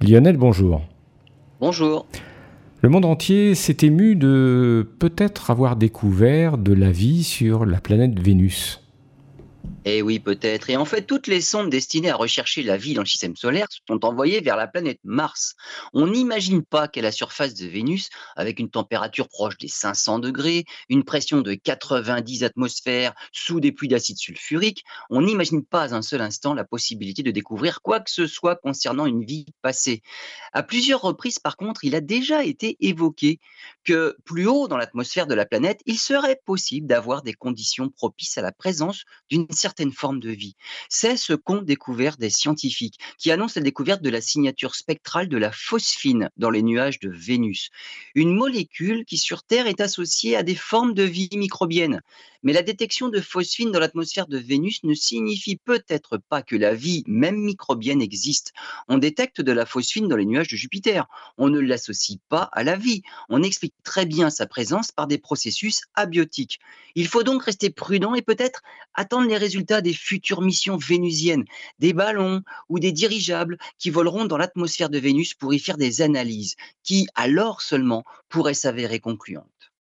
Lionel, bonjour. Bonjour. Le monde entier s'est ému de peut-être avoir découvert de la vie sur la planète Vénus. Eh oui, peut-être. Et en fait, toutes les sondes destinées à rechercher la vie dans le système solaire sont envoyées vers la planète Mars. On n'imagine pas qu'à la surface de Vénus, avec une température proche des 500 degrés, une pression de 90 atmosphères sous des pluies d'acide sulfurique, on n'imagine pas un seul instant la possibilité de découvrir quoi que ce soit concernant une vie passée. À plusieurs reprises, par contre, il a déjà été évoqué que plus haut dans l'atmosphère de la planète, il serait possible d'avoir des conditions propices à la présence d'une certaine forme de vie. C'est ce qu'ont découvert des scientifiques qui annoncent la découverte de la signature spectrale de la phosphine dans les nuages de Vénus. Une molécule qui sur Terre est associée à des formes de vie microbienne. Mais la détection de phosphine dans l'atmosphère de Vénus ne signifie peut-être pas que la vie, même microbienne, existe. On détecte de la phosphine dans les nuages de Jupiter. On ne l'associe pas à la vie. On explique très bien sa présence par des processus abiotiques. Il faut donc rester prudent et peut-être attendre les résultats des futures missions vénusiennes, des ballons ou des dirigeables qui voleront dans l'atmosphère de Vénus pour y faire des analyses qui, alors seulement, pourraient s'avérer concluantes.